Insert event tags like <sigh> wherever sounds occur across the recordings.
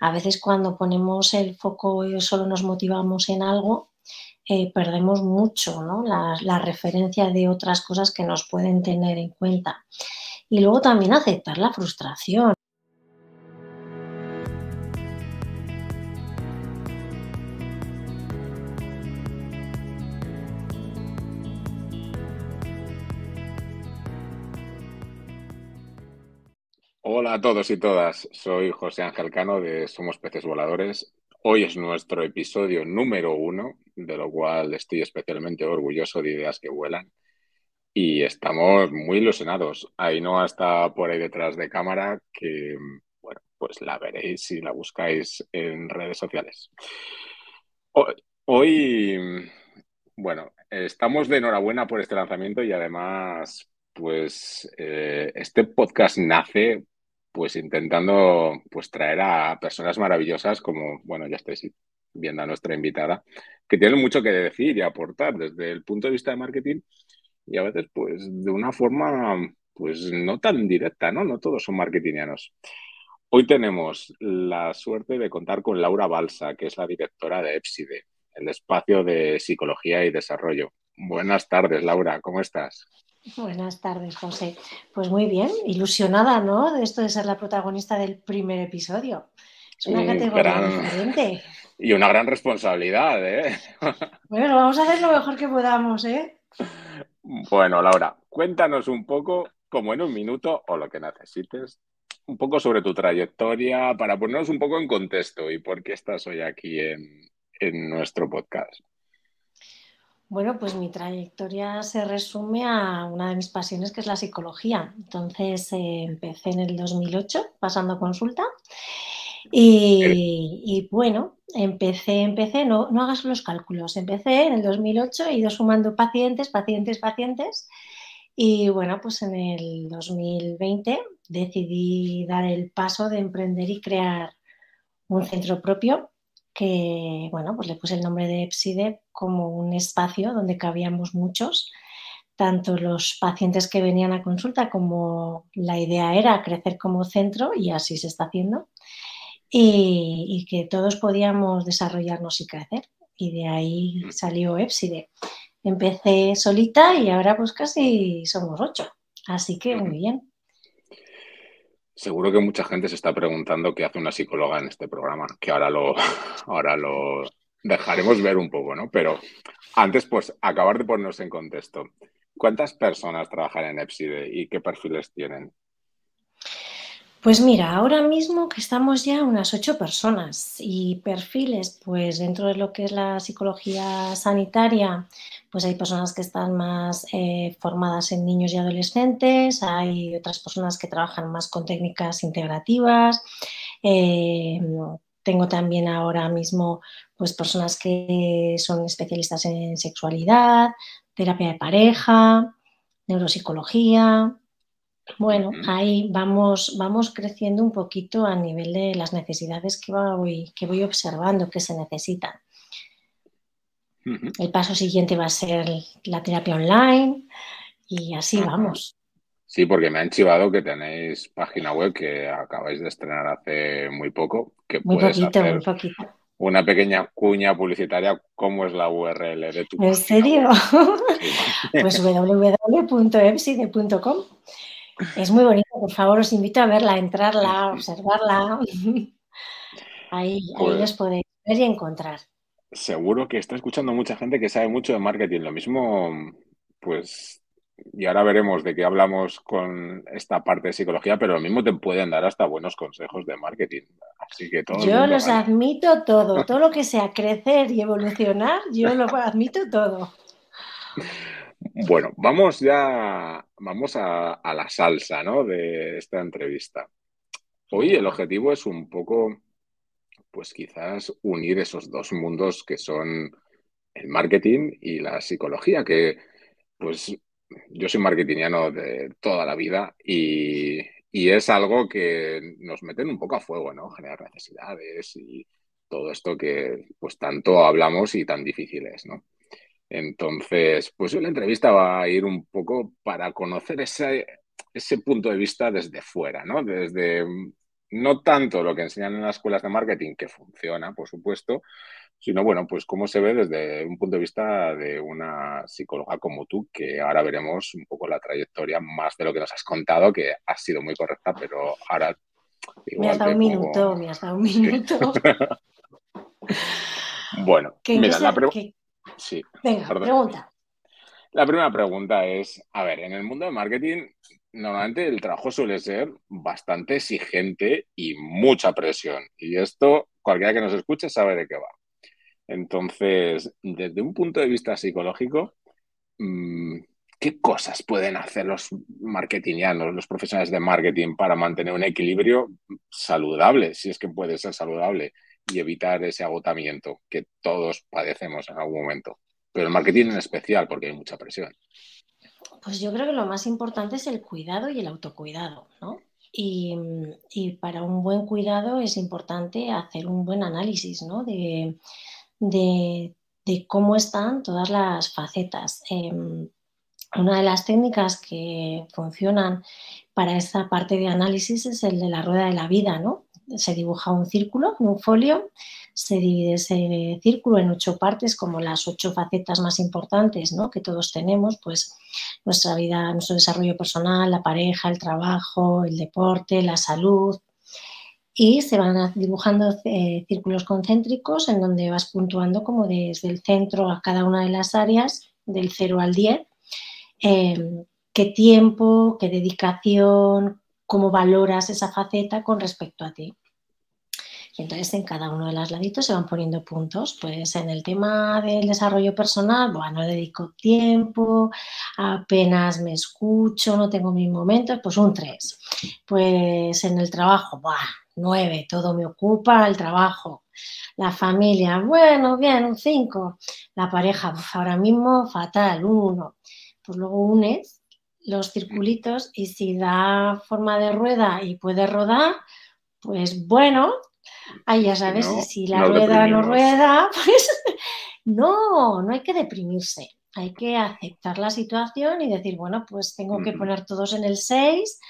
a veces cuando ponemos el foco y solo nos motivamos en algo, eh, perdemos mucho ¿no? la, la, referencia de otras cosas que nos pueden tener en cuenta. Y luego también aceptar la frustración. A todos y todas, soy José Ángel Cano de Somos Peces Voladores. Hoy es nuestro episodio número uno, de lo cual estoy especialmente orgulloso de Ideas que Vuelan. Y estamos muy ilusionados. Ainhoa está por ahí detrás de cámara, que, bueno, pues la veréis si la buscáis en redes sociales. Hoy, bueno, estamos de enhorabuena por este lanzamiento y además, pues eh, este podcast nace pues intentando pues traer a personas maravillosas como, bueno, ya estáis viendo a nuestra invitada, que tienen mucho que decir y aportar desde el punto de vista de marketing y a veces pues de una forma pues no tan directa, ¿no? No todos son marketingianos. Hoy tenemos la suerte de contar con Laura Balsa, que es la directora de EPSIDE, el espacio de psicología y desarrollo. Buenas tardes, Laura, ¿cómo estás? Buenas tardes, José. Pues muy bien, ilusionada, ¿no? De esto de ser la protagonista del primer episodio. Es una categoría diferente. Y una gran responsabilidad, ¿eh? <laughs> Bueno, vamos a hacer lo mejor que podamos, ¿eh? Bueno, Laura, cuéntanos un poco, como en un minuto o lo que necesites, un poco sobre tu trayectoria para ponernos un poco en contexto y por qué estás hoy aquí en, en nuestro podcast. Bueno, pues mi trayectoria se resume a una de mis pasiones, que es la psicología. Entonces eh, empecé en el 2008 pasando consulta y, bueno, empecé, empecé, no, no hagas los cálculos, empecé en el 2008, he ido sumando pacientes, pacientes, pacientes y bueno, pues en el 2020 decidí dar el paso de emprender y crear un centro propio que, bueno, pues le puse el nombre de EPSIDE como un espacio donde cabíamos muchos, tanto los pacientes que venían a consulta como la idea era crecer como centro y así se está haciendo, y, que todos podíamos desarrollarnos y crecer. Y de ahí salió EPSIDE. Empecé solita y ahora pues casi somos ocho, así que muy bien. Seguro que mucha gente se está preguntando qué hace una psicóloga en este programa, que ahora lo, <laughs> ahora lo dejaremos ver un poco, ¿no? Pero antes, pues, acabar de ponernos en contexto. ¿Cuántas personas trabajan en EPSIDE y qué perfiles tienen? Pues mira, ahora mismo que estamos ya unas ocho personas y perfiles, pues dentro de lo que es la psicología sanitaria, pues hay personas que están más eh, formadas en niños y adolescentes, hay otras personas que trabajan más con técnicas integrativas. Eh, tengo también ahora mismo pues personas que son especialistas en sexualidad, terapia de pareja, neuropsicología, bueno, ahí vamos, vamos creciendo un poquito a nivel de las necesidades que voy, que voy observando que se necesitan. El paso siguiente va a ser la terapia online y así vamos. Sí, porque me han chivado que tenéis página web que acabáis de estrenar hace muy poco. Que muy poquito, muy poquito. Una pequeña cuña publicitaria, ¿cómo es la URL de tu ¿En serio? <laughs> pues <laughs> www.epside.com. Es muy bonita, por favor, os invito a verla, a entrarla, a observarla. <laughs> Ahí, ahí los podéis ver y encontrar. Seguro que está escuchando mucha gente que sabe mucho de marketing. Lo mismo, pues, y ahora veremos de qué hablamos con esta parte de psicología, pero lo mismo te pueden dar hasta buenos consejos de marketing. Así que todo. Yo los admito todo, <laughs> todo lo que sea crecer y evolucionar, yo lo <laughs> admito todo. Bueno, vamos ya, vamos a, la salsa, ¿no? De esta entrevista. Hoy el objetivo es un poco, pues quizás unir esos dos mundos que son el marketing y la psicología, que pues yo soy marketingiano de toda la vida y, es algo que nos meten un poco a fuego, ¿no? Generar necesidades y todo esto que pues tanto hablamos y tan difícil es, ¿no? Entonces, pues la entrevista va a ir un poco para conocer ese, ese punto de vista desde fuera, ¿no? Desde no tanto lo que enseñan en las escuelas de marketing, que funciona, por supuesto, sino bueno, pues cómo se ve desde un punto de vista de una psicóloga como tú, que ahora veremos un poco la trayectoria más de lo que nos has contado, que ha sido muy correcta, pero ahora... me has dado un minuto, me has dado un <laughs> minuto. <laughs> bueno, mira, la pregunta... Sí, Venga, pregunta. La primera pregunta es, a ver, en el mundo de marketing normalmente el trabajo suele ser bastante exigente y mucha presión. Y esto, cualquiera que nos escuche sabe de qué va. Entonces, desde un punto de vista psicológico, mm, ¿qué cosas pueden hacer los marketingianos, los profesionales de marketing para mantener un equilibrio saludable, si es que puede ser saludable, y evitar ese agotamiento que todos padecemos en algún momento? Pero el marketing en especial, porque hay mucha presión. Pues yo creo que lo más importante es el cuidado y el autocuidado, ¿no? Y, para un buen cuidado es importante hacer un buen análisis, ¿no? De, cómo están todas las facetas. Em, una de las técnicas que funcionan para esta parte de análisis es el de la rueda de la vida, ¿no? Se dibuja un círculo un folio se divide ese círculo en ocho partes, como las ocho facetas más importantes ¿no? que todos tenemos, pues nuestra vida, nuestro desarrollo personal, la pareja, el trabajo, el deporte, la salud. Y se van dibujando eh, círculos concéntricos en donde vas puntuando como desde el centro a cada una de las áreas, del 0 al 10, em, qué tiempo, qué dedicación, cómo valoras esa faceta con respecto a ti. Y entonces en cada uno de los laditos se van poniendo puntos. Pues en el tema del desarrollo personal, bueno, dedico tiempo, apenas me escucho, no tengo mis momentos, pues un 3. Pues en el trabajo, buah, 9, todo me ocupa el trabajo. La familia, bueno, bien, un 5. La pareja, ahora mismo fatal, un 1. Pues luego unes los circulitos y si da forma de rueda y puede rodar, pues bueno, Ahí ya sabes, si la rueda no rueda, <laughs> pues no, no hay que deprimirse. Hay que aceptar la situación y decir, bueno, pues tengo que poner todos en el 6,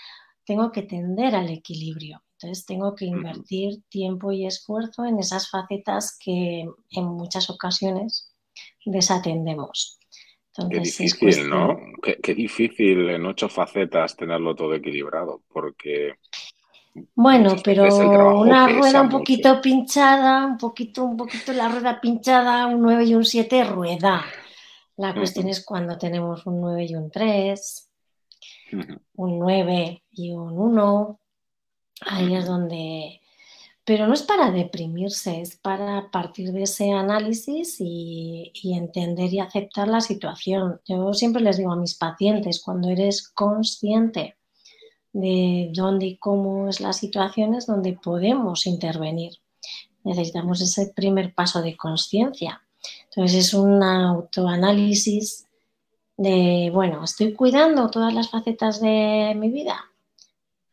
tengo que tender al equilibrio. Entonces tengo que invertir tiempo y esfuerzo en esas facetas que en muchas ocasiones desatendemos. Qué difícil, ¿no? qué, difícil en ocho facetas tenerlo todo equilibrado, porque bueno, pero una rueda un poquito pinchada, un poquito, un poquito la rueda pinchada, un 9 y un 7 rueda. La cuestión es cuando tenemos un 9 y un 3, un 9 y un 1, ahí es donde... Pero no es para deprimirse, es para partir de ese análisis y, y entender y aceptar la situación. Yo siempre les digo a mis pacientes, cuando eres consciente de dónde y cómo es la situación es donde podemos intervenir. Necesitamos ese primer paso de conciencia. Entonces es un autoanálisis de, bueno, estoy cuidando todas las facetas de mi vida.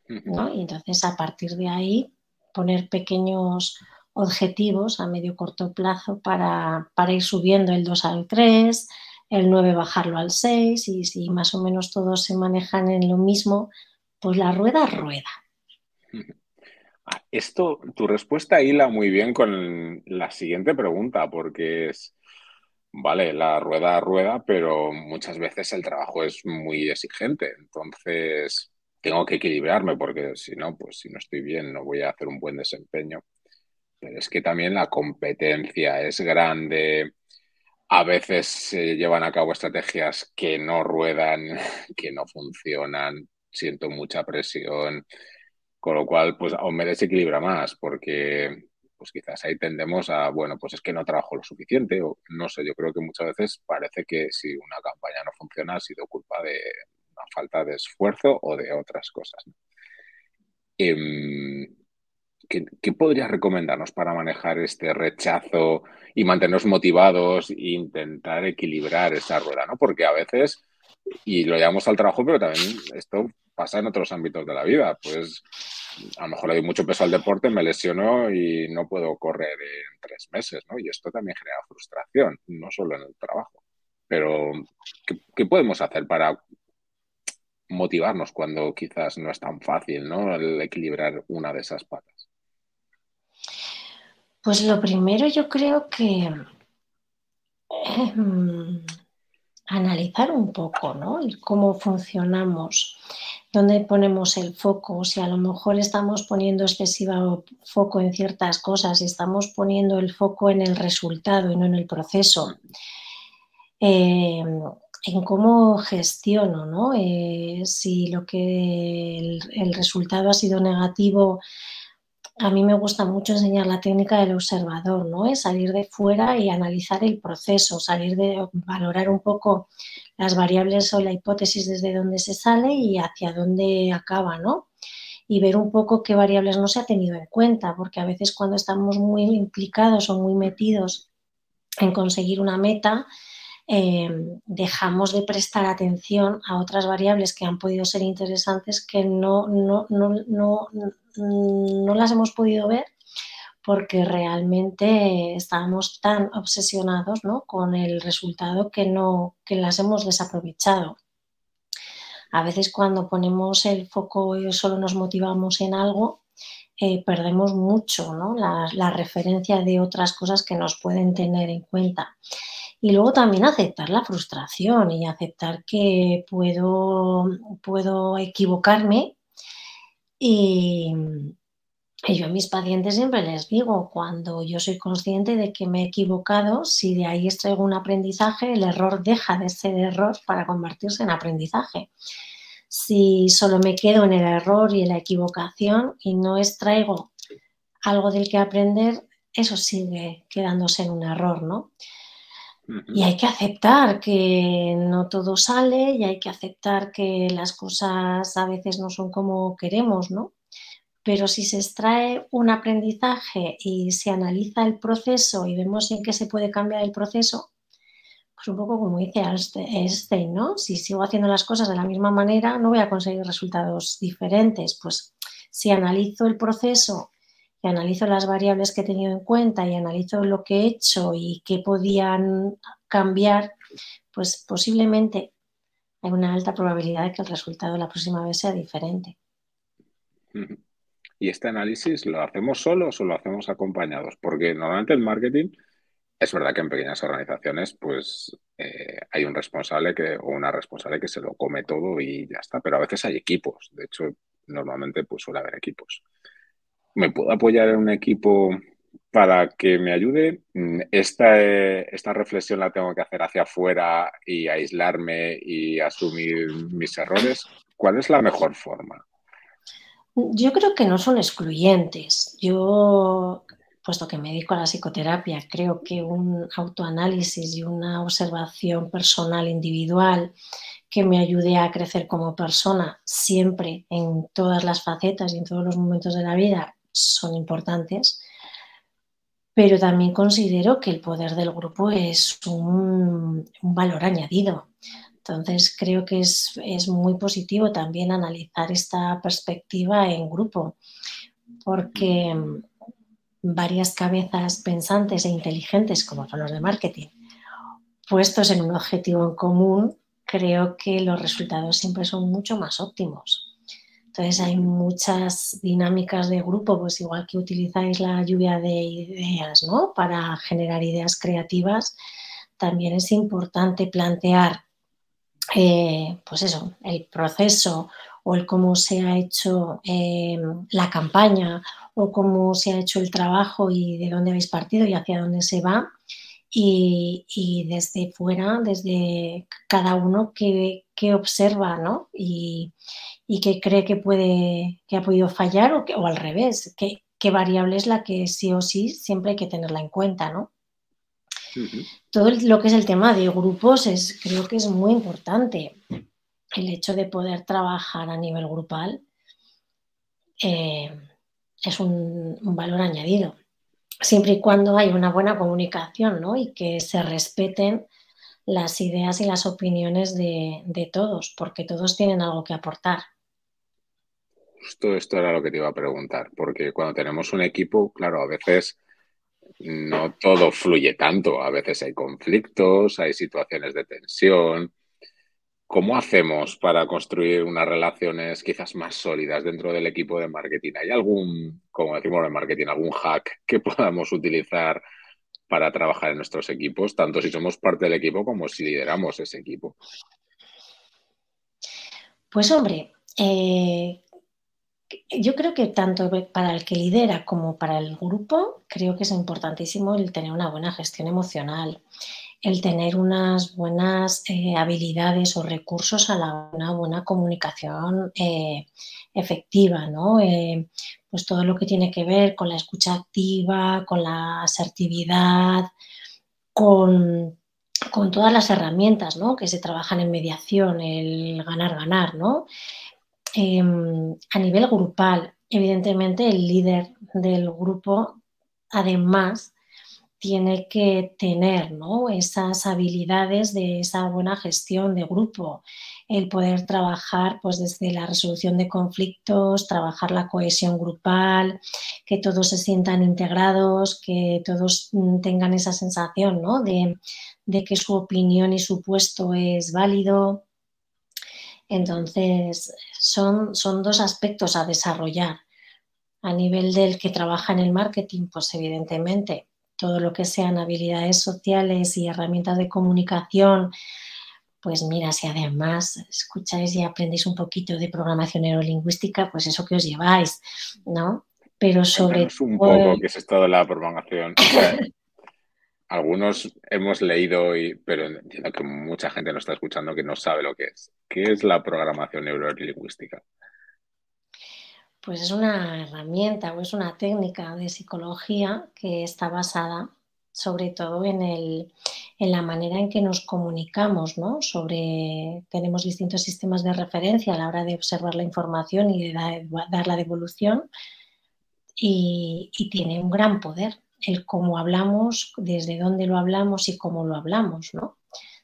Y entonces a partir de ahí poner pequeños objetivos a medio corto plazo para, para ir subiendo el 2 al 3, el 9 bajarlo al 6 y si más o menos todos se manejan en lo mismo, pues la rueda rueda. Ah, esto, tu respuesta hila muy bien con la siguiente pregunta, porque es, vale, la rueda rueda, pero muchas veces el trabajo es muy exigente, entonces tengo que equilibrarme, porque si no, pues si no estoy bien, no voy a hacer un buen desempeño. Pero es que también la competencia es grande, a veces se llevan a cabo estrategias que no ruedan, <laughs> que no funcionan, siento mucha presión, con lo cual pues aún me desequilibra más porque pues quizás ahí tendemos a, bueno, pues es que no trabajo lo suficiente o no sé, yo creo que muchas veces parece que si una campaña no funciona ha sido culpa de falta de esfuerzo o de otras cosas. Em, ¿qué, ¿Qué podrías recomendarnos para manejar este rechazo y mantenernos motivados e intentar equilibrar esa rueda? ¿no? Porque a veces y lo llevamos al trabajo, pero también esto pasa en otros ámbitos de la vida. Pues a lo mejor le doy mucho peso al deporte, me lesiono y no puedo correr en tres meses, ¿no? Y esto también genera frustración, no solo en el trabajo. Pero, ¿qué, podemos hacer para motivarnos cuando quizás no es tan fácil, ¿no? El equilibrar una de esas patas. Pues lo primero yo creo que em, analizar un poco, ¿no? cómo funcionamos, dónde ponemos el foco, si a lo mejor estamos poniendo excesivo foco en ciertas cosas y estamos poniendo el foco en el resultado y no en el proceso. Em, en cómo gestiono, ¿no? Eh, si lo que el, resultado ha sido negativo, a mí me gusta mucho enseñar la técnica del observador, ¿no? Es salir de fuera y analizar el proceso, salir de valorar un poco las variables o la hipótesis desde donde se sale y hacia dónde acaba, ¿no? Y ver un poco qué variables no se ha tenido en cuenta, porque a veces cuando estamos muy implicados o muy metidos en conseguir una meta, eh, dejamos de prestar atención a otras variables que han podido ser interesantes que no, no, las hemos podido ver porque realmente estábamos tan obsesionados con el resultado que, no, que las hemos desaprovechado. A veces cuando ponemos el foco y solo nos motivamos en algo, eh, perdemos mucho la, la, referencia de otras cosas que nos pueden tener en cuenta. Y luego también aceptar la frustración y aceptar que puedo, puedo equivocarme. Y, yo a mis pacientes siempre les digo, cuando yo soy consciente de que me he equivocado, si de ahí extraigo un aprendizaje, el error deja de ser error para convertirse en aprendizaje. Si solo me quedo en el error y en la equivocación y no extraigo algo del que aprender, eso sigue quedándose en un error, ¿no? Y hay que aceptar que no todo sale y hay que aceptar que las cosas a veces no son como queremos, ¿no? Pero si se extrae un aprendizaje y se analiza el proceso y vemos en qué se puede cambiar el proceso, pues un poco como dice Einstein, ¿no? Si sigo haciendo las cosas de la misma manera, no voy a conseguir resultados diferentes. Pues si analizo el proceso y analizo las variables que he tenido en cuenta y analizo lo que he hecho y qué podían cambiar, pues posiblemente hay una alta probabilidad de que el resultado la próxima vez sea diferente. ¿Y este análisis lo hacemos solos o lo hacemos acompañados? Porque normalmente el marketing, es verdad que en pequeñas organizaciones, pues eh, hay un responsable que, o una responsable que se lo come todo y ya está, pero a veces hay equipos. De hecho, normalmente pues suele haber equipos. ¿Me puedo apoyar en un equipo para que me ayude? Mm, esta, esta reflexión la tengo que hacer hacia afuera y aislarme y asumir mis errores. ¿Cuál es la mejor forma? Yo creo que no son excluyentes. Yo, puesto que me dedico a la psicoterapia, creo que un autoanálisis y una observación personal individual que me ayude a crecer como persona siempre en todas las facetas y en todos los momentos de la vida son importantes, pero también considero que el poder del grupo es un, valor añadido. Entonces creo que es, muy positivo también analizar esta perspectiva en grupo, porque varias cabezas pensantes e inteligentes, como son los de marketing, puestos en un objetivo en común, creo que los resultados siempre son mucho más óptimos. Entonces hay muchas dinámicas de grupo, pues igual que utilizáis la lluvia de ideas, ¿no? Para generar ideas creativas, también es importante plantear, eh, pues eso, el proceso o el cómo se ha hecho eh, la campaña o cómo se ha hecho el trabajo y de dónde habéis partido y hacia dónde se va. Y, desde fuera, desde cada uno que, que observa, ¿no? Y, y que cree que puede, que ha podido fallar o, que, o al revés, qué, qué variable es la que sí o sí siempre hay que tenerla en cuenta, ¿no? Todo lo que es el tema de grupos es, creo que es muy importante. El hecho de poder trabajar a nivel grupal eh, es un, valor añadido, siempre y cuando hay una buena comunicación ¿no? y que se respeten las ideas y las opiniones de, de todos, porque todos tienen algo que aportar. Justo esto era lo que te iba a preguntar, porque cuando tenemos un equipo, claro, a veces no todo fluye tanto, a veces hay conflictos, hay situaciones de tensión. ¿Cómo hacemos para construir unas relaciones quizás más sólidas dentro del equipo de marketing? ¿Hay algún, como decimos en marketing, algún hack que podamos utilizar para trabajar en nuestros equipos, tanto si somos parte del equipo como si lideramos ese equipo? Pues hombre, eh, yo creo que tanto para el que lidera como para el grupo, creo que es importantísimo el tener una buena gestión emocional el tener unas buenas eh, habilidades o recursos a la, una buena comunicación eh, efectiva, ¿no? Eh, pues todo lo que tiene que ver con la escucha activa, con la asertividad, con, todas las herramientas ¿no? que se trabajan en mediación, el ganar-ganar, ¿no? Em, a nivel grupal, evidentemente el líder del grupo, además, tiene que tener esas habilidades de esa buena gestión de grupo, el poder trabajar pues, desde la resolución de conflictos, trabajar la cohesión grupal, que todos se sientan integrados, que todos mm, tengan esa sensación de, de que su opinión y su puesto es válido. Entonces, son, son dos aspectos a desarrollar. A nivel del que trabaja en el marketing, pues evidentemente todo lo que sean habilidades sociales y herramientas de comunicación, pues mira, si además escucháis y aprendéis un poquito de programación neurolingüística, pues eso que os lleváis, ¿no? Pero sobre todo... un poco qué es esto de la programación. <laughs> algunos hemos leído, y, pero entiendo que mucha gente nos está escuchando que no sabe lo que es. ¿Qué es la programación neurolingüística? Pues es una herramienta o es una técnica de psicología que está basada sobre todo en, el, en la manera en que nos comunicamos, ¿no? Sobre, tenemos distintos sistemas de referencia a la hora de observar la información y de dar, la devolución y, y, tiene un gran poder el cómo hablamos, desde dónde lo hablamos y cómo lo hablamos, ¿no?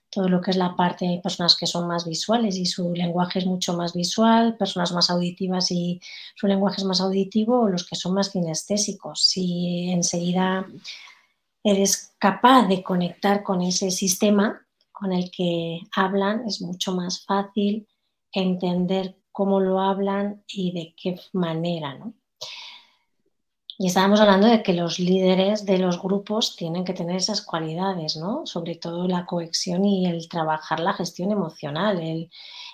Todo lo que es la parte, hay personas que son más visuales y su lenguaje es mucho más visual, personas más auditivas y su lenguaje es más auditivo, o los que son más kinestésicos. Si enseguida eres capaz de conectar con ese sistema con el que hablan, es mucho más fácil entender cómo lo hablan y de qué manera, ¿no? Y estábamos hablando de que los líderes de los grupos tienen que tener esas cualidades, ¿no? Sobre todo la cohesión y el trabajar la gestión emocional,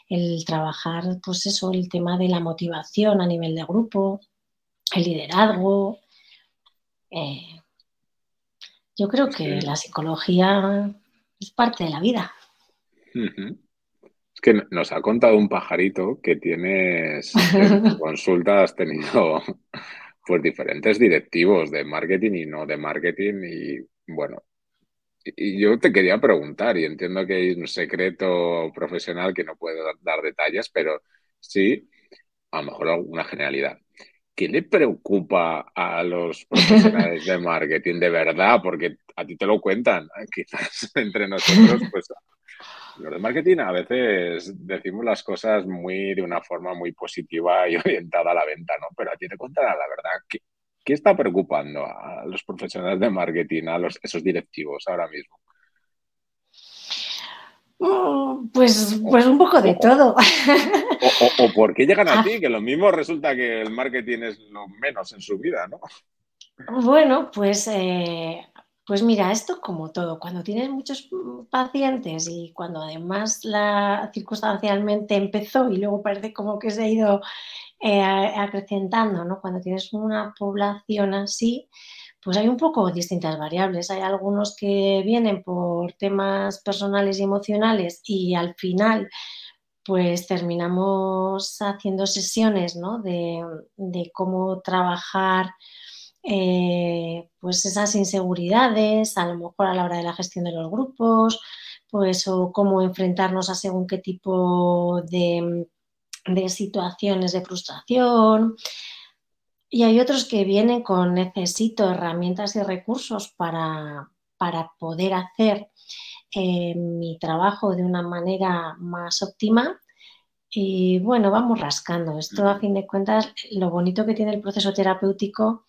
el, trabajar, pues eso, el tema de la motivación a nivel de grupo, el liderazgo. Eh, yo creo que la psicología es parte de la vida. Es que nos ha contado un pajarito que tienes en <laughs> consulta, has tenido pues diferentes directivos de marketing y no de marketing y bueno, y yo te quería preguntar, y entiendo que hay un secreto profesional que no puedo dar detalles, pero sí, a lo mejor alguna generalidad. ¿Qué le preocupa a los profesionales de <laughs> marketing de verdad? Porque a ti te lo cuentan, quizás <laughs> entre nosotros, pues los de marketing a veces decimos las cosas muy de una forma muy positiva y <laughs> orientada a la venta, ¿no? Pero a ti te contará la verdad. ¿Qué, ¿Qué, está preocupando a los profesionales de marketing, a los, esos directivos ahora mismo? Mm, pues, pues un poco de todo. O, por qué llegan a <laughs> ah. ti, que lo mismo resulta que el marketing es lo menos en su vida, ¿no? Bueno, pues eh, pues mira, esto como todo, cuando tienes muchos pacientes y cuando además la circunstancialmente empezó y luego parece como que se ha ido eh, acrecentando, ¿no? Cuando tienes una población así, pues hay un poco distintas variables. Hay algunos que vienen por temas personales y emocionales y al final pues terminamos haciendo sesiones ¿no? de cómo trabajar eh, pues esas inseguridades, a lo mejor a la hora de la gestión de los grupos, pues o cómo enfrentarnos a según qué tipo de, situaciones de frustración. Y hay otros que vienen con necesito herramientas y recursos para, poder hacer eh, mi trabajo de una manera más óptima. Y bueno, vamos rascando. Esto a fin de cuentas, lo bonito que tiene el proceso terapéutico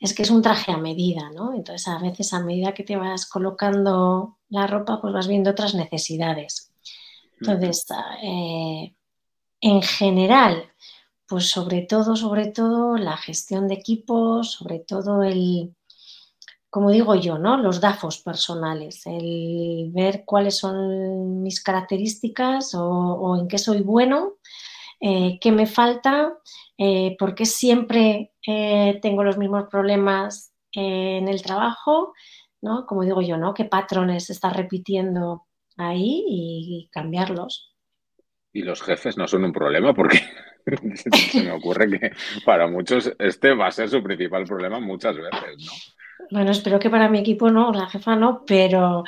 es que es un traje a medida, ¿no? Entonces, a veces a medida que te vas colocando la ropa, pues vas viendo otras necesidades. Entonces, eh, en general, pues sobre todo, sobre todo la gestión de equipos, sobre todo el, como digo yo, ¿no? Los DAFOS personales, el ver cuáles son mis características o, en qué soy bueno, eh, qué me falta, eh, por qué siempre eh, tengo los mismos problemas en el trabajo, ¿no? Como digo yo, ¿no? ¿Qué patrones se está repitiendo ahí y cambiarlos? Y los jefes no son un problema porque <laughs> se me ocurre que para muchos este va a ser su principal problema muchas veces, ¿no? Bueno, espero que para mi equipo no, la jefa no, pero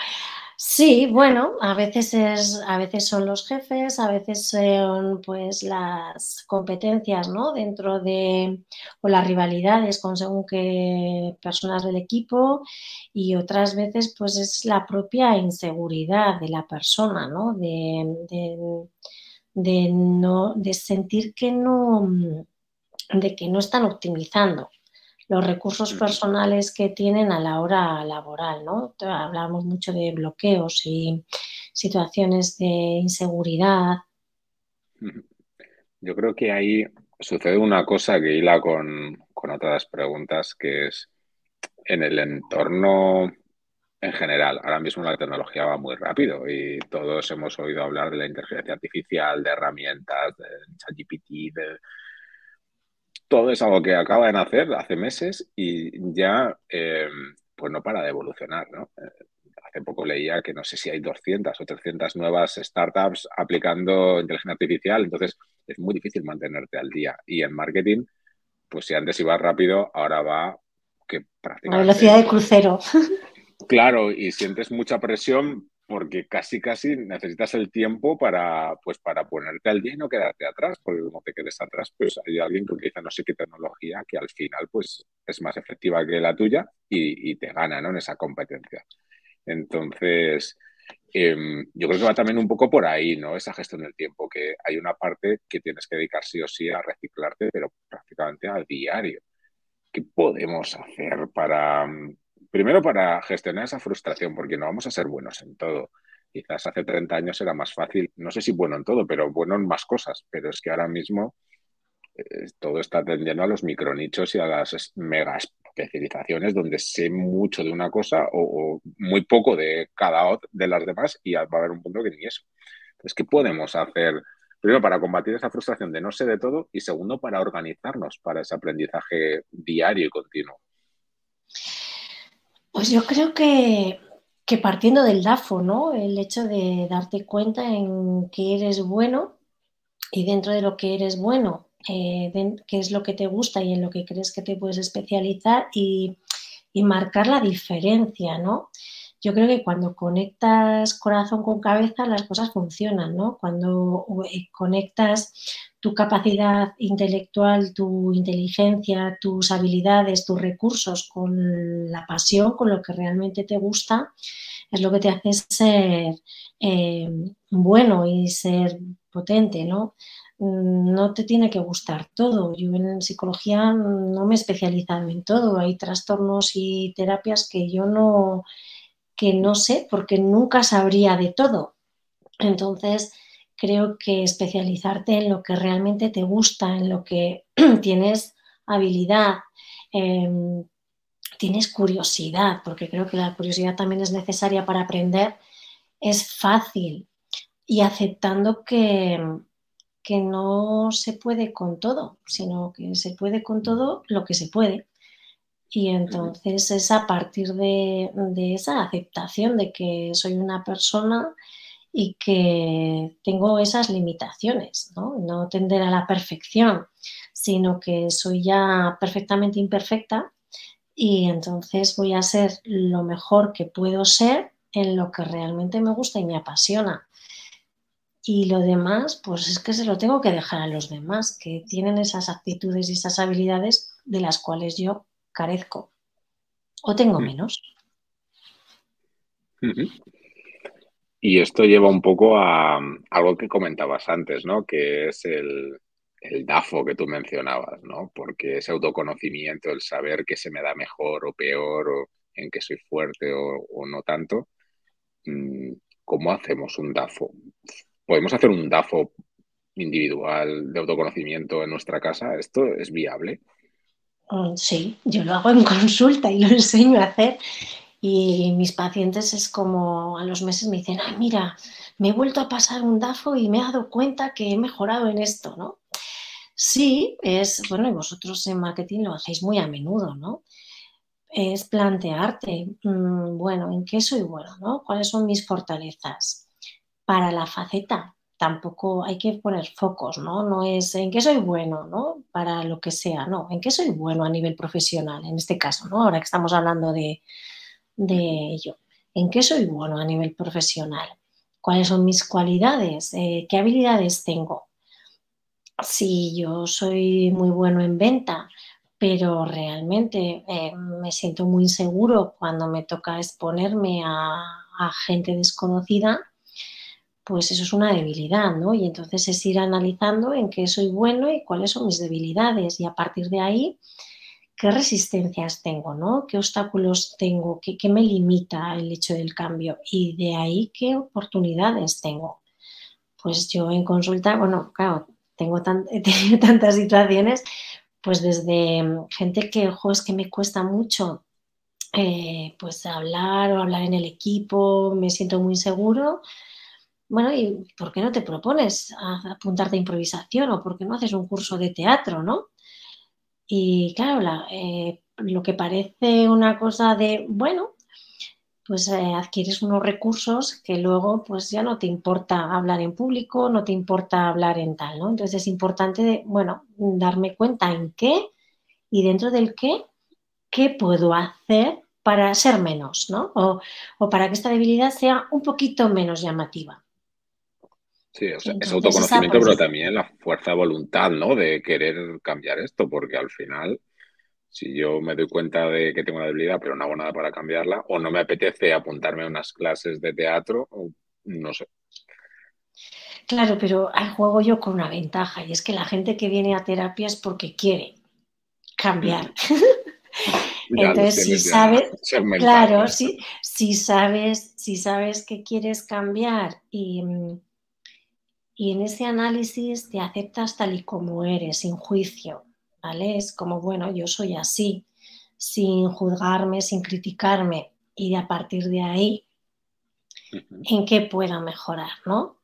sí, bueno, a veces es, a veces son los jefes, a veces son pues las competencias, ¿no? Dentro de o las rivalidades con según qué personas del equipo y otras veces pues es la propia inseguridad de la persona, ¿no? de de, no, de sentir que no, de que no están optimizando los recursos personales que tienen a la hora laboral, ¿no? Hablamos mucho de bloqueos y situaciones de inseguridad. Yo creo que ahí sucede una cosa que hila con, con otras preguntas, que es en el entorno en general. Ahora mismo la tecnología va muy rápido y todos hemos oído hablar de la inteligencia artificial, de herramientas, de ChatGPT, de... Todo es algo que acaba de nacer hace meses y ya eh, pues no para de evolucionar, ¿no? Eh, hace poco leía que no sé si hay 200 o 300 nuevas startups aplicando inteligencia artificial, entonces es muy difícil mantenerte al día. Y en marketing, pues si antes iba rápido, ahora va que prácticamente... A velocidad de crucero. Claro, y sientes mucha presión porque casi casi necesitas el tiempo para pues para ponerte al día y no quedarte atrás, porque como te quedes atrás, pues hay alguien que utiliza no sé qué tecnología que al final pues es más efectiva que la tuya y, te gana ¿no? en esa competencia. Entonces, em, yo creo que va también un poco por ahí, ¿no? Esa gestión del tiempo, que hay una parte que tienes que dedicar sí o sí a reciclarte, pero prácticamente a diario. ¿Qué podemos hacer para, Primero para gestionar esa frustración, porque no vamos a ser buenos en todo. Quizás hace 30 años era más fácil, no sé si bueno en todo, pero bueno en más cosas. Pero es que ahora mismo eh, todo está tendiendo a los micronichos y a las mega especializaciones donde sé mucho de una cosa o, muy poco de cada de las demás y va a haber un punto que ni eso. Entonces, ¿qué podemos hacer? Primero, para combatir esa frustración de no sé de todo y segundo, para organizarnos para ese aprendizaje diario y continuo. Pues yo creo que, partiendo del DAFO, ¿no? El hecho de darte cuenta en que eres bueno y dentro de lo que eres bueno, eh, qué es lo que te gusta y en lo que crees que te puedes especializar y, y marcar la diferencia, ¿no? Yo creo que cuando conectas corazón con cabeza las cosas funcionan, ¿no? Cuando eh, conectas tu capacidad intelectual, tu inteligencia, tus habilidades, tus recursos con la pasión, con lo que realmente te gusta, es lo que te hace ser eh, bueno y ser potente, ¿no? Mm, no te tiene que gustar todo. Yo en psicología no me he especializado en todo. Hay trastornos y terapias que yo no, que no sé porque nunca sabría de todo. Entonces, creo que especializarte en lo que realmente te gusta, en lo que <clears throat> tienes habilidad, em, tienes curiosidad, porque creo que la curiosidad también es necesaria para aprender, es fácil y aceptando que, que no se puede con todo, sino que se puede con todo lo que se puede. Y entonces es a partir de, de, esa aceptación de que soy una persona y que tengo esas limitaciones, ¿no? No tender a la perfección, sino que soy ya perfectamente imperfecta y entonces voy a ser lo mejor que puedo ser en lo que realmente me gusta y me apasiona. Y lo demás, pues es que se lo tengo que dejar a los demás, que tienen esas actitudes y esas habilidades de las cuales yo carezco o tengo mm. menos. Y esto lleva un poco a, algo que comentabas antes, ¿no? Que es el, DAFO que tú mencionabas, ¿no? Porque ese autoconocimiento, el saber qué se me da mejor o peor, o en qué soy fuerte o, no tanto, mm, ¿cómo hacemos un DAFO? ¿podemos hacer un DAFO individual de autoconocimiento en nuestra casa? ¿Esto es viable? Mm, sí, yo lo hago en <laughs> consulta y lo enseño a hacer. Y mis pacientes es como a los meses me dicen, ay, mira, me he vuelto a pasar un DAFO y me he dado cuenta que he mejorado en esto, ¿no? Sí, es, bueno, y vosotros en marketing lo hacéis muy a menudo, ¿no? Es plantearte, mm, bueno, ¿en qué soy bueno, ¿no? ¿Cuáles son mis fortalezas? Para la faceta, tampoco hay que poner focos, ¿no? No es en qué soy bueno, ¿no? Para lo que sea, no, en qué soy bueno a nivel profesional, en este caso, ¿no? Ahora que estamos hablando de, de ello. ¿En qué soy bueno a nivel profesional? ¿Cuáles son mis cualidades? Eh, ¿Qué habilidades tengo? Si yo soy muy bueno en venta, pero realmente eh, me siento muy inseguro cuando me toca exponerme a, a gente desconocida, pues eso es una debilidad, ¿no? Y entonces es ir analizando en qué soy bueno y cuáles son mis debilidades y a partir de ahí qué resistencias tengo, ¿no? ¿Qué obstáculos tengo? ¿Qué, me limita el hecho del cambio? Y de ahí qué oportunidades tengo. Pues yo en consulta, bueno, claro, tengo <laughs> he tenido tantas situaciones, pues desde mm, gente que, ojo, es que me cuesta mucho eh, pues hablar o hablar en el equipo, me siento muy inseguro, bueno, ¿y por qué no te propones apuntarte a improvisación o por qué no haces un curso de teatro, no? Y claro, eh, lo que parece una cosa de, bueno, pues eh, adquieres unos recursos que luego pues ya no te importa hablar en público, no te importa hablar en tal, ¿no? Entonces es importante, bueno, darme cuenta en qué y dentro del qué, qué puedo hacer para ser menos, ¿no? o para que esta debilidad sea un poquito menos llamativa. Sí, o sea, es autoconocimiento, pero también la fuerza de voluntad, ¿no? De querer cambiar esto, porque al final, si yo me doy cuenta de que tengo una debilidad, pero no hago nada para cambiarla, o no me apetece apuntarme a unas clases de teatro, o no sé. Claro, pero juego yo con una ventaja, y es que la gente que viene a terapia es porque quiere cambiar. <laughs> Entonces, si sabes, claro, si, si, sabes, si sabes que quieres cambiar y mm, y en ese análisis te aceptas tal y como eres, sin juicio, ¿vale? Es como, bueno, yo soy así, sin juzgarme, sin criticarme y a partir de ahí, ¿en qué puedo mejorar, no?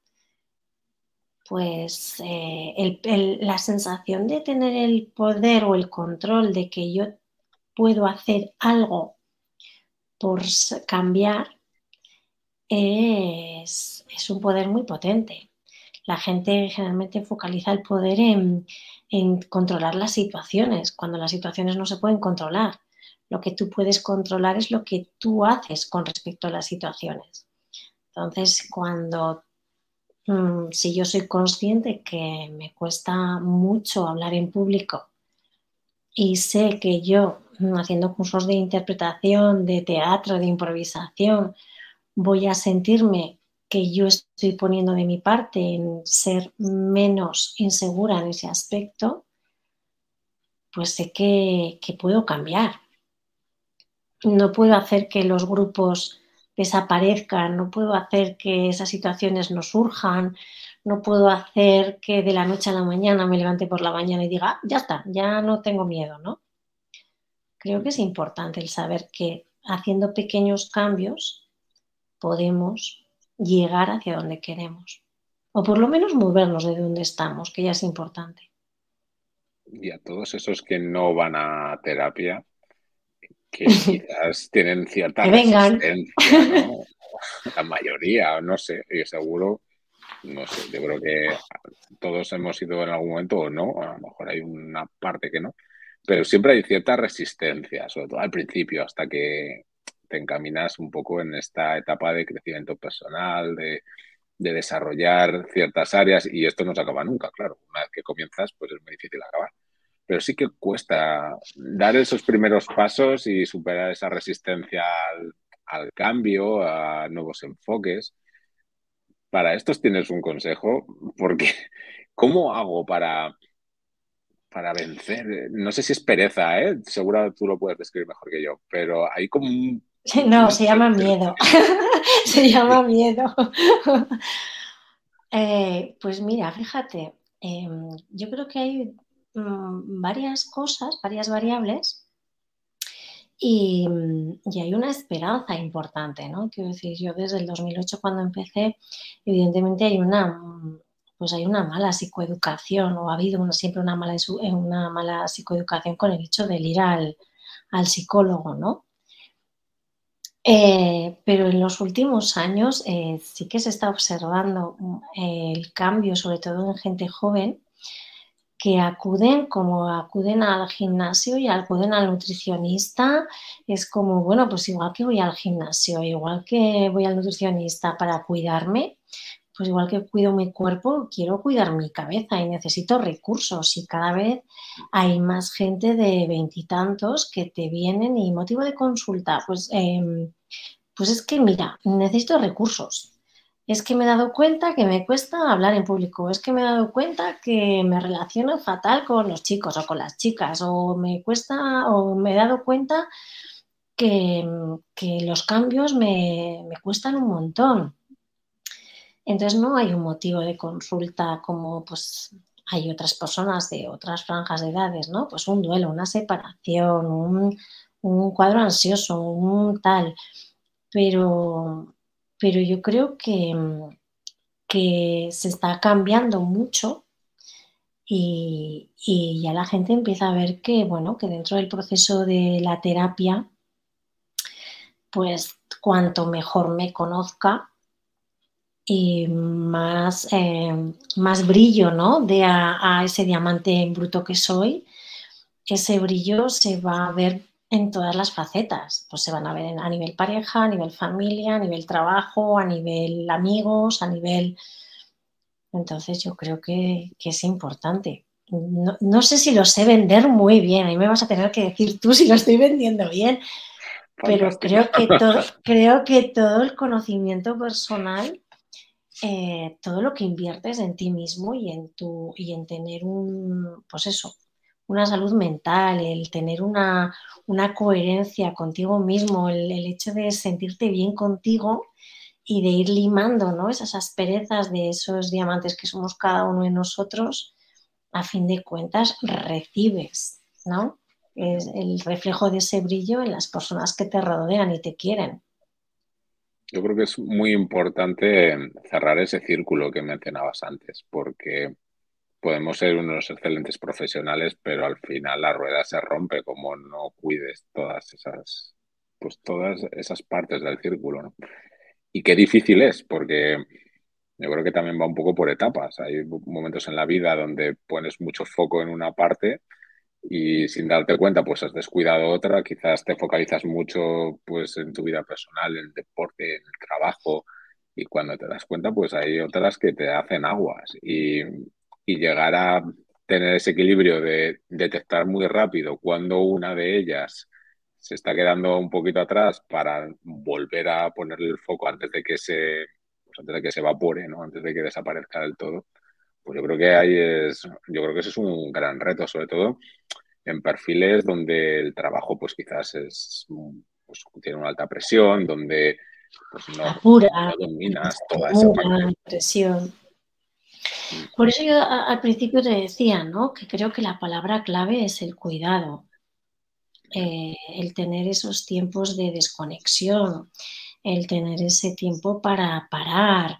Pues eh, la sensación de tener el poder o el control de que yo puedo hacer algo por cambiar es un poder muy potente la gente generalmente focaliza el poder en, controlar las situaciones, cuando las situaciones no se pueden controlar. Lo que tú puedes controlar es lo que tú haces con respecto a las situaciones. Entonces, cuando, mm, si yo soy consciente que me cuesta mucho hablar en público y sé que yo, mm, haciendo cursos de interpretación, de teatro, de improvisación, voy a sentirme que yo estoy poniendo de mi parte en ser menos insegura en ese aspecto, pues sé que, puedo cambiar. No puedo hacer que los grupos desaparezcan, no puedo hacer que esas situaciones no surjan, no puedo hacer que de la noche a la mañana me levante por la mañana y diga, ah, ya está, ya no tengo miedo, ¿no? Creo que es importante el saber que haciendo pequeños cambios podemos llegar hacia donde queremos. O por lo menos movernos de donde estamos, que ya es importante. Y a todos esos que no van a terapia, que <laughs> quizás tienen cierta que vengan. <laughs> La mayoría, no sé, y seguro, no sé, yo creo que todos hemos ido en algún momento o no, a lo mejor hay una parte que no, pero siempre hay cierta resistencia, sobre todo al principio, hasta que te encaminas un poco en esta etapa de crecimiento personal, de, desarrollar ciertas áreas y esto no se acaba nunca, claro. Una vez que comienzas, pues es muy difícil acabar. Pero sí que cuesta dar esos primeros pasos y superar esa resistencia al, cambio, a nuevos enfoques. Para estos tienes un consejo, porque <laughs> ¿cómo hago para, para vencer? No sé si es pereza, ¿eh? seguro tú lo puedes describir mejor que yo, pero hay como un <laughs> No, se llama miedo. <laughs> se llama miedo. <laughs> Eh, pues mira, fíjate, em, yo creo que hay mm, varias cosas, varias variables y, hay una esperanza importante, ¿no? Quiero decir, yo desde el 2008 cuando empecé, evidentemente hay una, pues hay una mala psicoeducación o ha habido siempre una mala, una mala psicoeducación con el hecho de ir al, al psicólogo, ¿no? Eh, pero en los últimos años eh, sí que se está observando mm, el cambio, sobre todo en gente joven, que acuden como acuden al gimnasio y acuden al nutricionista. Es como, bueno, pues igual que voy al gimnasio, igual que voy al nutricionista para cuidarme, pues igual que cuido mi cuerpo, quiero cuidar mi cabeza y necesito recursos. Y cada vez hay más gente de veintitantos que te vienen y motivo de consulta, pues, em, pues es que mira, necesito recursos. Es que me he dado cuenta que me cuesta hablar en público, es que me he dado cuenta que me relaciono fatal con los chicos o con las chicas, o me cuesta, o me he dado cuenta que, los cambios me, me cuestan un montón. Entonces no hay un motivo de consulta como pues hay otras personas de otras franjas de edades, ¿no? Pues un duelo, una separación, un, cuadro ansioso, un tal. Pero, pero yo creo que, que se está cambiando mucho y, y, ya la gente empieza a ver que, bueno, que dentro del proceso de la terapia, pues cuanto mejor me conozca, y más, eh, más brillo ¿no? de a, ese diamante bruto que soy, ese brillo se va a ver en todas las facetas. Pues se van a ver a nivel pareja, a nivel familia, a nivel trabajo, a nivel amigos, a nivel... Entonces yo creo que, es importante. No, sé si lo sé vender muy bien, ahí me vas a tener que decir tú si lo estoy vendiendo bien, pero creo que, todo, <laughs> creo que todo el conocimiento personal eh, todo lo que inviertes en ti mismo y en, tu, y en tener un, pues eso, una salud mental, el tener una, coherencia contigo mismo, el, hecho de sentirte bien contigo y de ir limando ¿no? esas asperezas de esos diamantes que somos cada uno de nosotros, a fin de cuentas recibes, ¿no? Es el reflejo de ese brillo en las personas que te rodean y te quieren. Yo creo que es muy importante cerrar ese círculo que mencionabas antes, porque podemos ser unos excelentes profesionales, pero al final la rueda se rompe como no cuides todas esas, pues todas esas partes del círculo, Y qué difícil es, porque yo creo que también va un poco por etapas. Hay momentos en la vida donde pones mucho foco en una parte y sin darte cuenta pues has descuidado otra, quizás te focalizas mucho pues en tu vida personal, en el deporte, en el trabajo y cuando te das cuenta pues hay otras que te hacen aguas y, y llegar a tener ese equilibrio de detectar muy rápido cuando una de ellas se está quedando un poquito atrás para volver a ponerle el foco antes de que se pues, antes de que se evapore, ¿no? antes de que desaparezca del todo pues yo creo que ahí es, yo creo que ese es un gran reto, sobre todo en perfiles donde el trabajo pues quizás es, pues, tiene una alta presión, donde pues no, dominas toda esa presión. Mm. Por eso yo al principio te decía, ¿no? Que creo que la palabra clave es el cuidado, eh, el tener esos tiempos de desconexión, el tener ese tiempo para parar,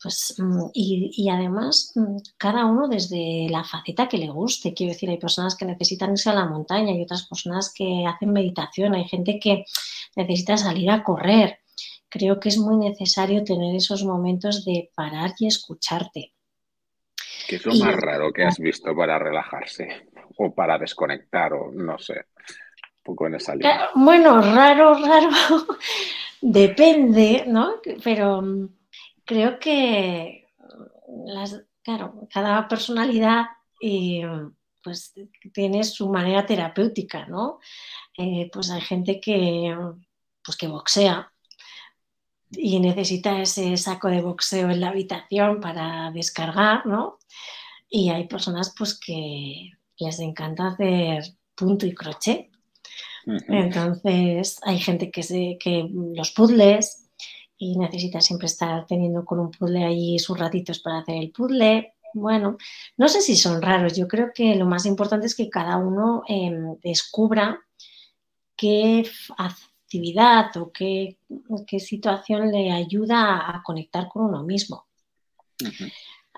pues, mm, y, además, mm, cada uno desde la faceta que le guste. Quiero decir, hay personas que necesitan irse a la montaña, hay otras personas que hacen meditación, hay gente que necesita salir a correr. Creo que es muy necesario tener esos momentos de parar y escucharte. ¿Qué es lo más raro que has visto para relajarse o para desconectar o no sé? Un poco en esa línea. Bueno, raro, raro. <laughs> Depende, ¿no? Pero mm, creo que las, claro, cada personalidad eh, pues tiene su manera terapéutica, ¿no? Eh, pues hay gente que, pues que boxea y necesita ese saco de boxeo en la habitación para descargar, ¿no? Y hay personas pues que les encanta hacer punto y crochet. Entonces hay gente que, se, que los puzzles, y necesita siempre estar teniendo con un puzzle allí sus ratitos para hacer el puzzle. Bueno, no sé si son raros. Yo creo que lo más importante es que cada uno em, descubra qué actividad o qué, qué, situación le ayuda a conectar con uno mismo.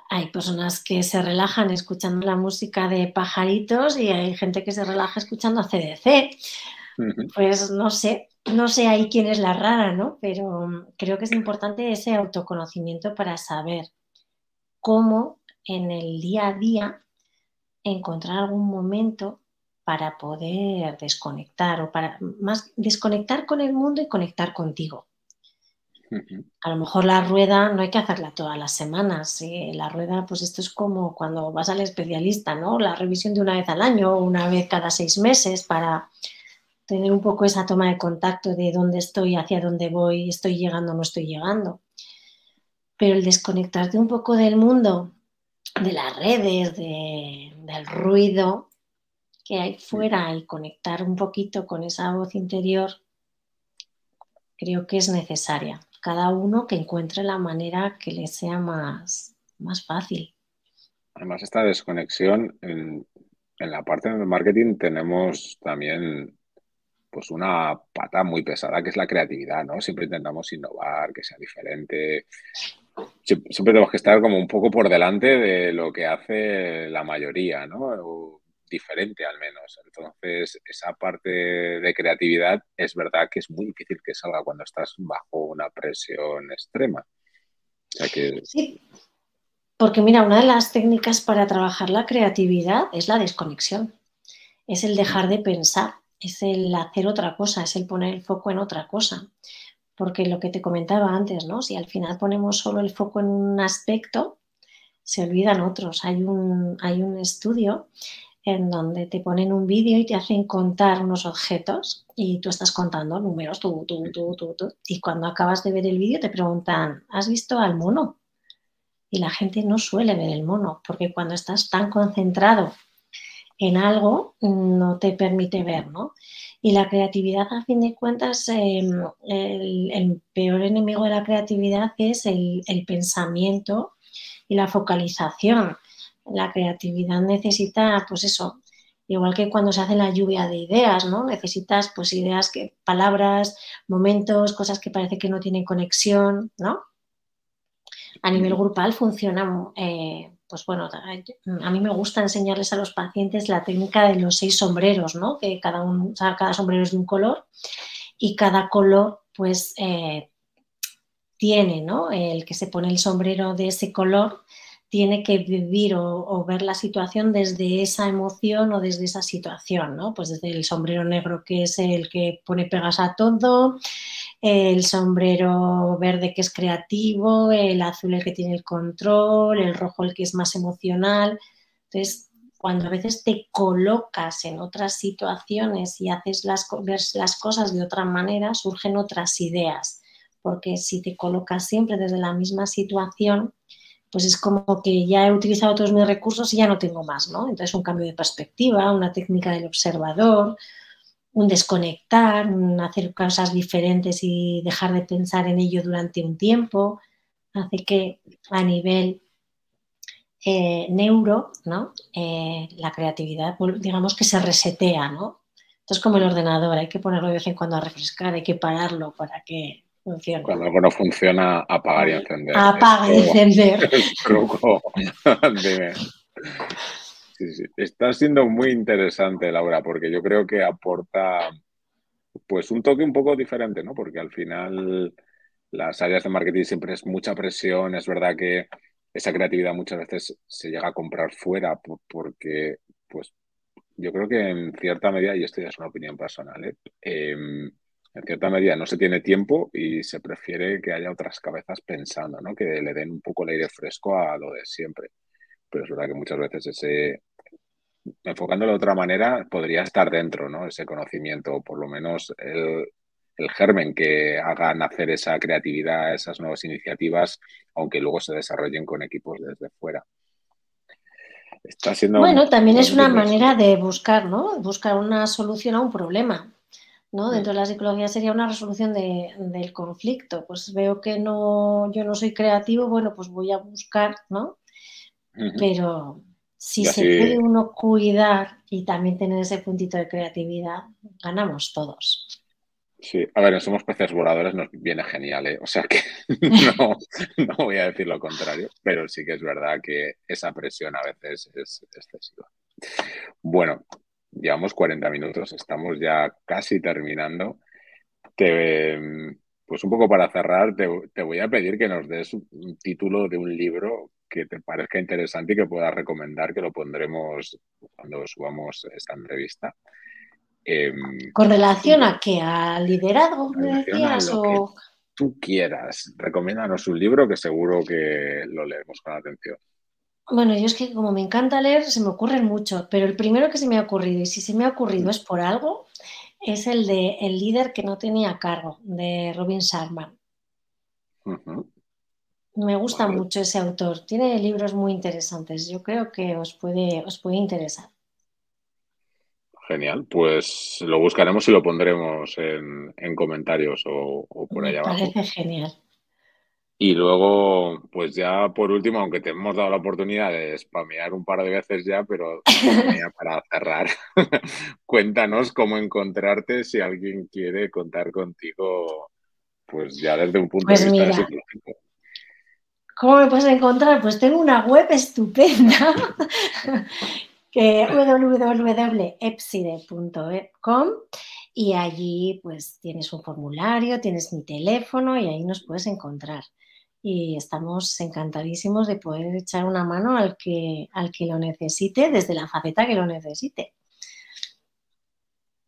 Hay personas que se relajan escuchando la música de pajaritos y hay gente que se relaja escuchando CDC. Pues no sé, no sé ahí quién es la rara, ¿no? Pero mm, creo que es importante ese autoconocimiento para saber cómo en el día a día encontrar algún momento para poder desconectar o para más desconectar con el mundo y conectar contigo. A lo mejor la rueda no hay que hacerla todas las semanas. La rueda, pues esto es como cuando vas al especialista, ¿no? La revisión de una vez al año o una vez cada seis meses para tener un poco esa toma de contacto de dónde estoy, hacia dónde voy, estoy llegando o no estoy llegando. Pero el desconectarte un poco del mundo, de las redes, del ruido que hay fuera y conectar un poquito con esa voz interior, creo que es necesaria. Cada uno que encuentre la manera que le sea más, más fácil. Además, esta desconexión en, en la parte del marketing tenemos también pues una pata muy pesada que es la creatividad, ¿no? Siempre intentamos innovar, que sea diferente. Siempre, tenemos que estar como un poco por delante de lo que hace la mayoría, ¿no? O diferente al menos. Entonces, esa parte de creatividad es verdad que es muy difícil que salga cuando estás bajo una presión extrema. Sí, porque mira, una de las técnicas para trabajar la creatividad es la desconexión, es el dejar de pensar es el hacer otra cosa, es el poner el foco en otra cosa. Porque lo que te comentaba antes, ¿no? Si al final ponemos solo el foco en un aspecto, se olvidan otros. Hay un, hay un estudio en donde te ponen un vídeo y te hacen contar unos objetos y tú estás contando números, tú, tú, tú, tú, tú. Y cuando acabas de ver el vídeo te preguntan, ¿has visto al mono? Y la gente no suele ver el mono, porque cuando estás tan concentrado en algo no te permite ver, ¿no? Y la creatividad, a fin de cuentas, em, el, peor enemigo de la creatividad es el, pensamiento y la focalización. La creatividad necesita, pues eso, igual que cuando se hace la lluvia de ideas, ¿no? Necesitas, pues, ideas, que, palabras, momentos, cosas que parece que no tienen conexión, ¿no? A nivel grupal funciona eh, pues bueno, a mí me gusta enseñarles a los pacientes la técnica de los seis sombreros, ¿no? Que cada, cada sombrero es de un color y cada color, pues, eh, tiene, ¿no? El que se pone el sombrero de ese color tiene que vivir o, ver la situación desde esa emoción o desde esa situación, ¿no? Pues desde el sombrero negro que es el que pone pegas a todo, el sombrero verde que es creativo, el azul el que tiene el control, el rojo el que es más emocional. Entonces, cuando a veces te colocas en otras situaciones y haces las, las cosas de otra manera, surgen otras ideas, porque si te colocas siempre desde la misma situación, pues es como que ya he utilizado todos mis recursos y ya no tengo más, ¿no? Entonces un cambio de perspectiva, una técnica del observador, un desconectar, un hacer cosas diferentes y dejar de pensar en ello durante un tiempo, hace que a nivel eh, neuro, ¿no? Eh, la creatividad, digamos que se resetea, ¿no? Entonces, como el ordenador, hay que ponerlo de vez en cuando a refrescar, hay que pararlo para que funcione. Cuando algo no funciona, apagar y encender. Apaga y encender. <laughs> truco. Dime. Está siendo muy interesante, Laura, porque yo creo que aporta pues un toque un poco diferente, ¿no? Porque al final las áreas de marketing siempre es mucha presión, es verdad que esa creatividad muchas veces se llega a comprar fuera porque, pues, yo creo que en cierta medida, y esto ya es una opinión personal, ¿eh? em, en cierta medida no se tiene tiempo y se prefiere que haya otras cabezas pensando, ¿no? Que le den un poco el aire fresco a lo de siempre. Pero es verdad que muchas veces ese, enfocándolo de otra manera, podría estar dentro, ¿no? Ese conocimiento, o por lo menos el, germen que haga nacer esa creatividad, esas nuevas iniciativas, aunque luego se desarrollen con equipos desde fuera. Está siendo bueno, también es una manera de buscar, ¿no? Buscar una solución a un problema. ¿no? Mm. Dentro de la psicología sería una resolución de- del conflicto. Pues veo que no, yo no soy creativo, bueno, pues voy a buscar, ¿no? Pero si se puede uno cuidar y también tener ese puntito de creatividad, ganamos todos. Sí, a ver, somos peces voladores, nos viene genial, ¿eh? O sea que <laughs> no, no voy a decir lo contrario, pero sí que es verdad que esa presión a veces es excesiva. Bueno, llevamos 40 minutos, estamos ya casi terminando. Te, pues un poco para cerrar, te, te voy a pedir que nos des un título de un libro que te parezca interesante y que puedas recomendar, que lo pondremos cuando subamos esta entrevista. Em, ¿Con relación a qué? ¿Al liderazgo, me a decías? O... tú quieras. Recomiéndanos un libro que seguro que lo leemos con atención. Bueno, yo es que como me encanta leer, se me ocurren mucho, pero el primero que se me ha ocurrido, y si se me ha ocurrido es por algo, es el de El líder que no tenía cargo, de Robin Sharma. Ujú. Me gusta mucho ese autor, tiene libros muy interesantes, yo creo que os puede, os puede interesar. Genial. Pues lo buscaremos y lo pondremos en, en comentarios o, o por ahí abajo. parece genial. Y luego, pues ya por último, aunque te hemos dado la oportunidad de spamear un par de veces ya, pero <laughs> para cerrar, <laughs> cuéntanos cómo encontrarte si alguien quiere contar contigo, pues ya desde un punto Pues de vista mira. psicológico. ¿Cómo me puedes encontrar? Pues tengo una web estupenda <laughs> que www.epside.com y allí pues tienes un formulario, tienes mi teléfono y ahí nos puedes encontrar. Y estamos encantadísimos de poder echar una mano al que, al que lo necesite desde la faceta que lo necesite.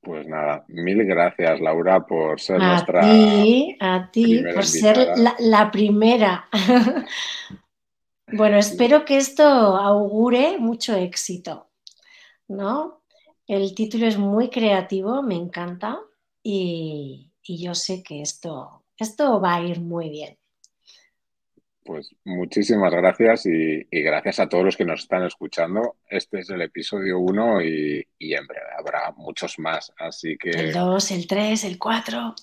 Pues nada, mil gracias Laura por ser A nuestra... ti, a ti, por ser la, la primera. <laughs> bueno, espero que esto augure mucho éxito, ¿no? El título es muy creativo, me encanta y, y yo sé que esto, esto va a ir muy bien. Pues muchísimas gracias y, y gracias a todos los que nos están escuchando. Este es el episodio 1 y, y en breve habrá muchos más, así que El 2, el 3, el 4.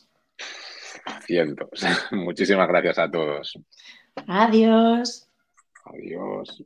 cientos. <laughs> Muchísimas gracias a todos. Adiós. Adiós.